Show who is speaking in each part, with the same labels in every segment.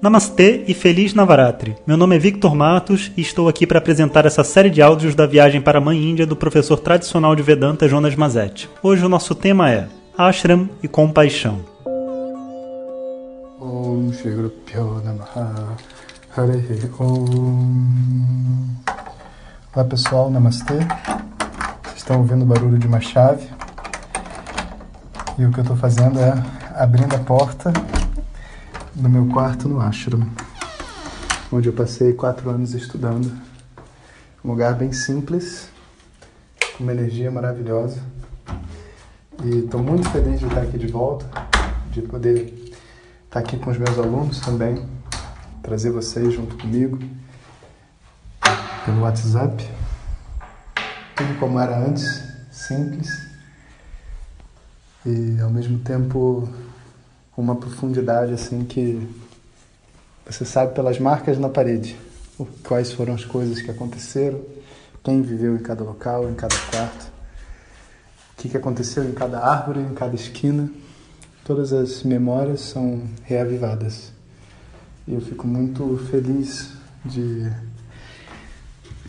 Speaker 1: Namastê e Feliz Navaratri. Meu nome é Victor Matos e estou aqui para apresentar essa série de áudios da viagem para a Mãe Índia do professor tradicional de Vedanta Jonas Mazetti. Hoje o nosso tema é Ashram e Compaixão.
Speaker 2: Olá pessoal, Namastê. Vocês estão ouvindo o barulho de uma chave e o que eu estou fazendo é abrindo a porta do meu quarto no Ashram, onde eu passei quatro anos estudando. Um lugar bem simples, com uma energia maravilhosa. E estou muito feliz de estar aqui de volta, de poder estar aqui com os meus alunos também, trazer vocês junto comigo pelo WhatsApp. Tudo como era antes, simples e ao mesmo tempo uma profundidade assim que você sabe pelas marcas na parede quais foram as coisas que aconteceram, quem viveu em cada local, em cada quarto, o que, que aconteceu em cada árvore, em cada esquina. Todas as memórias são reavivadas. E eu fico muito feliz de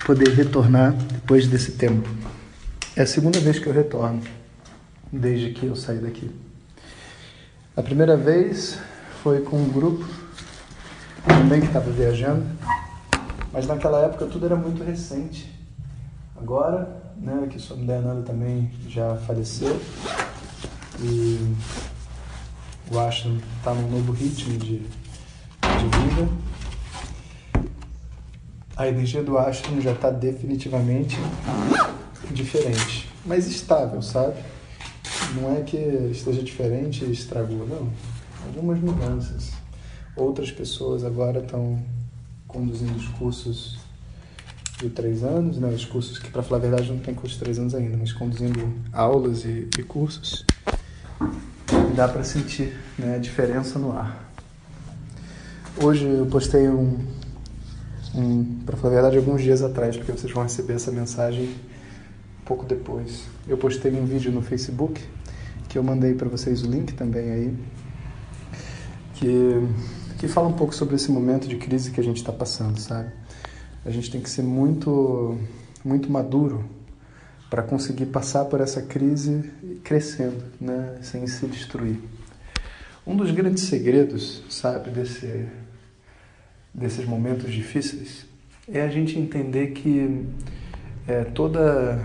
Speaker 2: poder retornar depois desse tempo. É a segunda vez que eu retorno, desde que eu saí daqui. A primeira vez foi com um grupo também que estava viajando, mas naquela época tudo era muito recente. Agora, né, que sua mulher Nanda também já faleceu e o Ashton está num novo ritmo de, de vida. A energia do Ashton já está definitivamente diferente, mas estável, sabe? Não é que esteja diferente e estragou, não. Algumas mudanças. Outras pessoas agora estão conduzindo os cursos de três anos, né? Os cursos que, para falar a verdade, não tem curso de três anos ainda, mas conduzindo aulas e, e cursos. Dá para sentir né, a diferença no ar. Hoje eu postei um, um para falar a verdade, alguns dias atrás, porque vocês vão receber essa mensagem pouco depois. Eu postei um vídeo no Facebook que eu mandei para vocês o link também aí, que, que fala um pouco sobre esse momento de crise que a gente está passando, sabe? A gente tem que ser muito, muito maduro para conseguir passar por essa crise crescendo, né? Sem se destruir. Um dos grandes segredos, sabe, desse, desses momentos difíceis é a gente entender que é, toda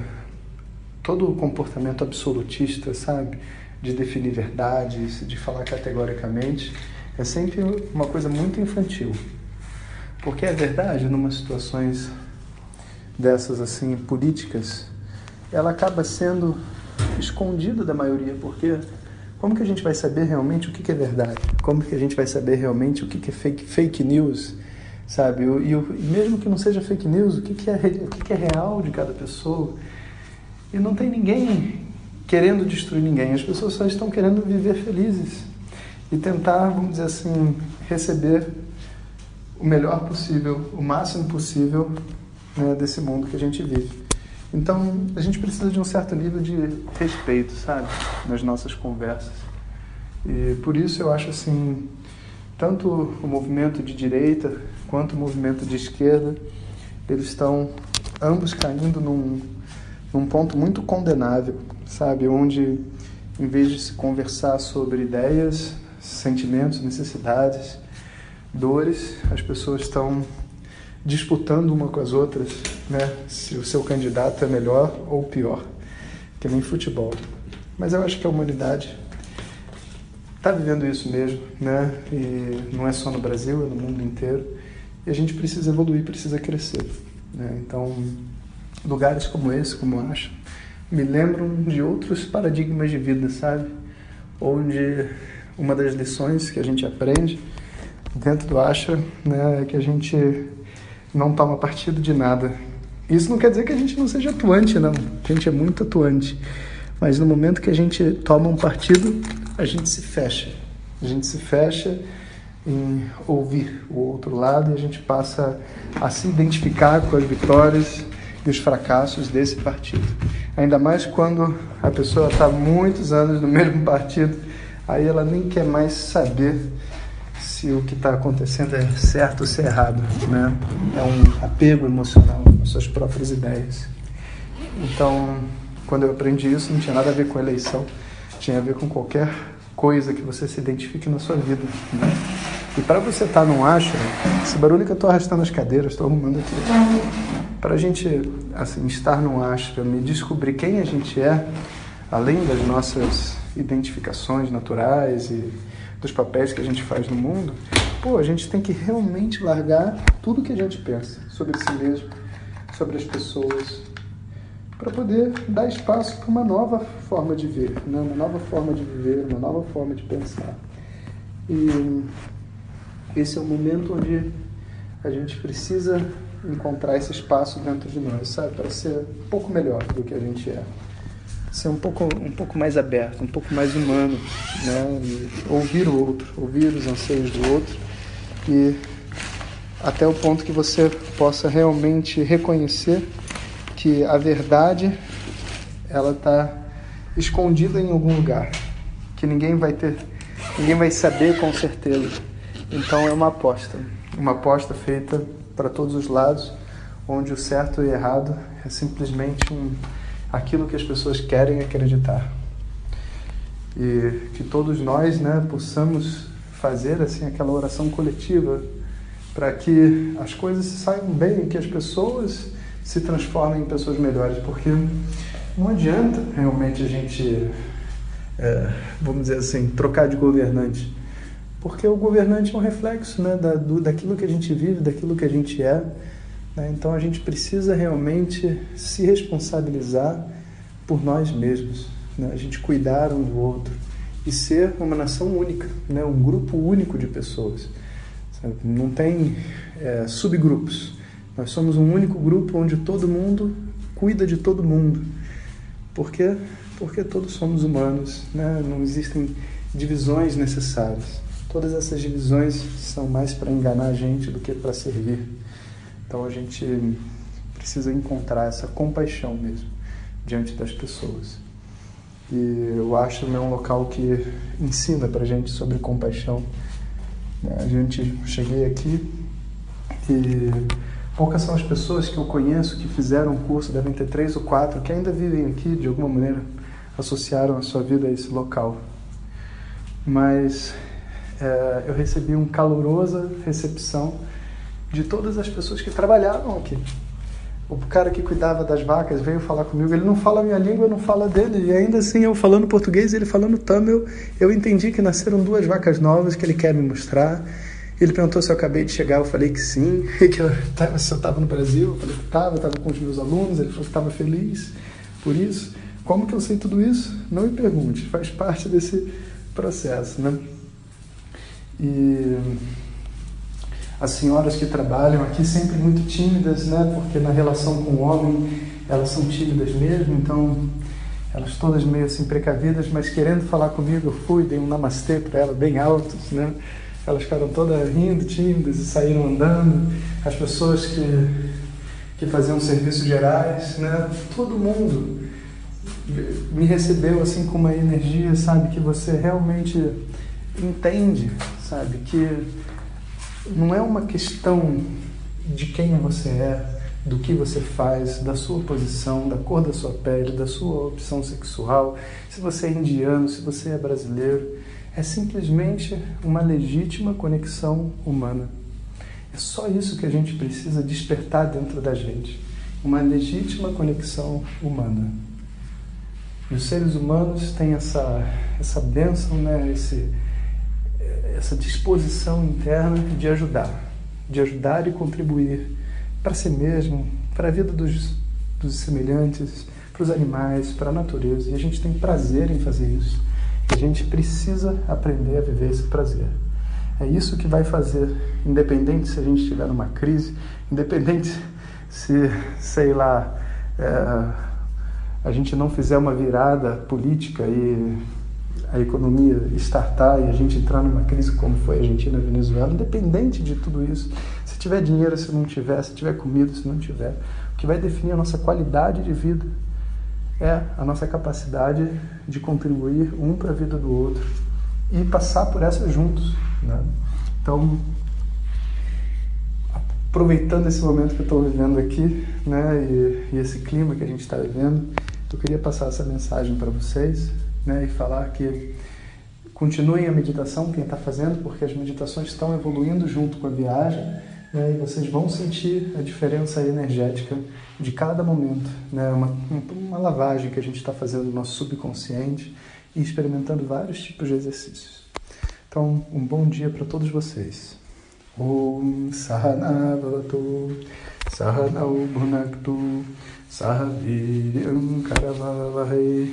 Speaker 2: todo o comportamento absolutista, sabe? De definir verdades, de falar categoricamente, é sempre uma coisa muito infantil. Porque é verdade, numa situações dessas assim políticas, ela acaba sendo escondida da maioria, porque como que a gente vai saber realmente o que é verdade? Como que a gente vai saber realmente o que é fake, fake news? Sabe? E mesmo que não seja fake news, o que é, o que é real de cada pessoa? E não tem ninguém querendo destruir ninguém. As pessoas só estão querendo viver felizes e tentar, vamos dizer assim, receber o melhor possível, o máximo possível né, desse mundo que a gente vive. Então, a gente precisa de um certo nível de respeito, sabe, nas nossas conversas. E por isso eu acho assim, tanto o movimento de direita quanto o movimento de esquerda, eles estão ambos caindo num num ponto muito condenável, sabe? Onde, em vez de se conversar sobre ideias, sentimentos, necessidades, dores, as pessoas estão disputando uma com as outras, né? Se o seu candidato é melhor ou pior, que nem futebol. Mas eu acho que a humanidade está vivendo isso mesmo, né? E não é só no Brasil, é no mundo inteiro. E a gente precisa evoluir, precisa crescer. Né? Então, lugares como esse, como eu acho, me lembram de outros paradigmas de vida, sabe? Onde uma das lições que a gente aprende dentro do Asha né, é que a gente não toma partido de nada. Isso não quer dizer que a gente não seja atuante, não. A gente é muito atuante. Mas no momento que a gente toma um partido, a gente se fecha. A gente se fecha em ouvir o outro lado e a gente passa a se identificar com as vitórias e os fracassos desse partido. Ainda mais quando a pessoa está muitos anos no mesmo partido, aí ela nem quer mais saber se o que está acontecendo é certo ou se é errado, né? É um apego emocional às suas próprias ideias. Então, quando eu aprendi isso, não tinha nada a ver com eleição, tinha a ver com qualquer coisa que você se identifique na sua vida, né? E para você estar tá num ashram, esse barulho que eu estou arrastando as cadeiras, estou arrumando aqui. Para a gente assim, estar num ashram e descobrir quem a gente é, além das nossas identificações naturais e dos papéis que a gente faz no mundo, pô, a gente tem que realmente largar tudo que a gente pensa sobre si mesmo, sobre as pessoas, para poder dar espaço para uma nova forma de ver, né? uma nova forma de viver, uma nova forma de pensar. E esse é o momento onde a gente precisa encontrar esse espaço dentro de nós, sabe, para ser um pouco melhor do que a gente é ser um pouco, um pouco mais aberto, um pouco mais humano, né? E ouvir o outro, ouvir os anseios do outro e até o ponto que você possa realmente reconhecer que a verdade ela está escondida em algum lugar, que ninguém vai ter, ninguém vai saber com certeza. Então é uma aposta, uma aposta feita para todos os lados, onde o certo e errado é simplesmente um aquilo que as pessoas querem acreditar. E que todos nós, né, possamos fazer assim aquela oração coletiva para que as coisas saiam bem, que as pessoas se transformem em pessoas melhores, porque não adianta realmente a gente, é, vamos dizer assim, trocar de governante, porque o governante é um reflexo né, da, do, daquilo que a gente vive, daquilo que a gente é. Né? Então a gente precisa realmente se responsabilizar por nós mesmos, né? a gente cuidar um do outro e ser uma nação única, né? um grupo único de pessoas. Sabe? Não tem é, subgrupos. Nós somos um único grupo onde todo mundo cuida de todo mundo. Por quê? Porque todos somos humanos, né? não existem divisões necessárias. Todas essas divisões são mais para enganar a gente do que para servir. Então a gente precisa encontrar essa compaixão mesmo diante das pessoas. E acho que é um local que ensina para gente sobre compaixão. A gente cheguei aqui e poucas são as pessoas que eu conheço que fizeram um curso, devem ter três ou quatro, que ainda vivem aqui de alguma maneira, associaram a sua vida a esse local. Mas é, eu recebi uma calorosa recepção de todas as pessoas que trabalhavam aqui. O cara que cuidava das vacas veio falar comigo. Ele não fala a minha língua, não falo a dele. E ainda assim, eu falando português ele falando tamil, eu entendi que nasceram duas vacas novas que ele quer me mostrar. Ele perguntou se eu acabei de chegar, eu falei que sim. Que eu, se eu estava no Brasil, eu falei que estava, estava com os meus alunos. Ele falou que estava feliz por isso. Como que eu sei tudo isso? Não me pergunte, faz parte desse processo, né? E as senhoras que trabalham aqui sempre muito tímidas, né? Porque na relação com o homem elas são tímidas mesmo, então elas todas meio assim precavidas, mas querendo falar comigo, eu fui, dei um namastê para elas bem altos, né? Elas ficaram todas rindo, tímidas e saíram andando. As pessoas que, que faziam serviços gerais, né? Todo mundo me recebeu assim com uma energia, sabe, que você realmente entende, sabe, que não é uma questão de quem você é, do que você faz, da sua posição, da cor da sua pele, da sua opção sexual, se você é indiano, se você é brasileiro. É simplesmente uma legítima conexão humana. É só isso que a gente precisa despertar dentro da gente. Uma legítima conexão humana. E os seres humanos têm essa, essa bênção, né? Esse, essa disposição interna de ajudar, de ajudar e contribuir para si mesmo, para a vida dos, dos semelhantes, para os animais, para a natureza. E a gente tem prazer em fazer isso. E a gente precisa aprender a viver esse prazer. É isso que vai fazer, independente se a gente estiver numa crise, independente se, sei lá, é, a gente não fizer uma virada política e a economia estartar e a gente entrar numa crise como foi a Argentina e a Venezuela, independente de tudo isso, se tiver dinheiro, se não tiver, se tiver comida, se não tiver, o que vai definir a nossa qualidade de vida é a nossa capacidade de contribuir um para a vida do outro e passar por essa juntos. Né? Então, aproveitando esse momento que eu estou vivendo aqui, né, e, e, esse clima que a gente está vivendo, eu queria passar essa mensagem para vocês, né, e falar que continuem a meditação, quem está fazendo, porque as meditações estão evoluindo junto com a viagem, né, e vocês vão sentir a diferença energética de cada momento, né, uma, uma lavagem que a gente está fazendo no nosso subconsciente e experimentando vários tipos de exercícios. Então, um bom dia para todos vocês. Om Sahana Bhavatu Sahanau Sahaviryam Karavavahai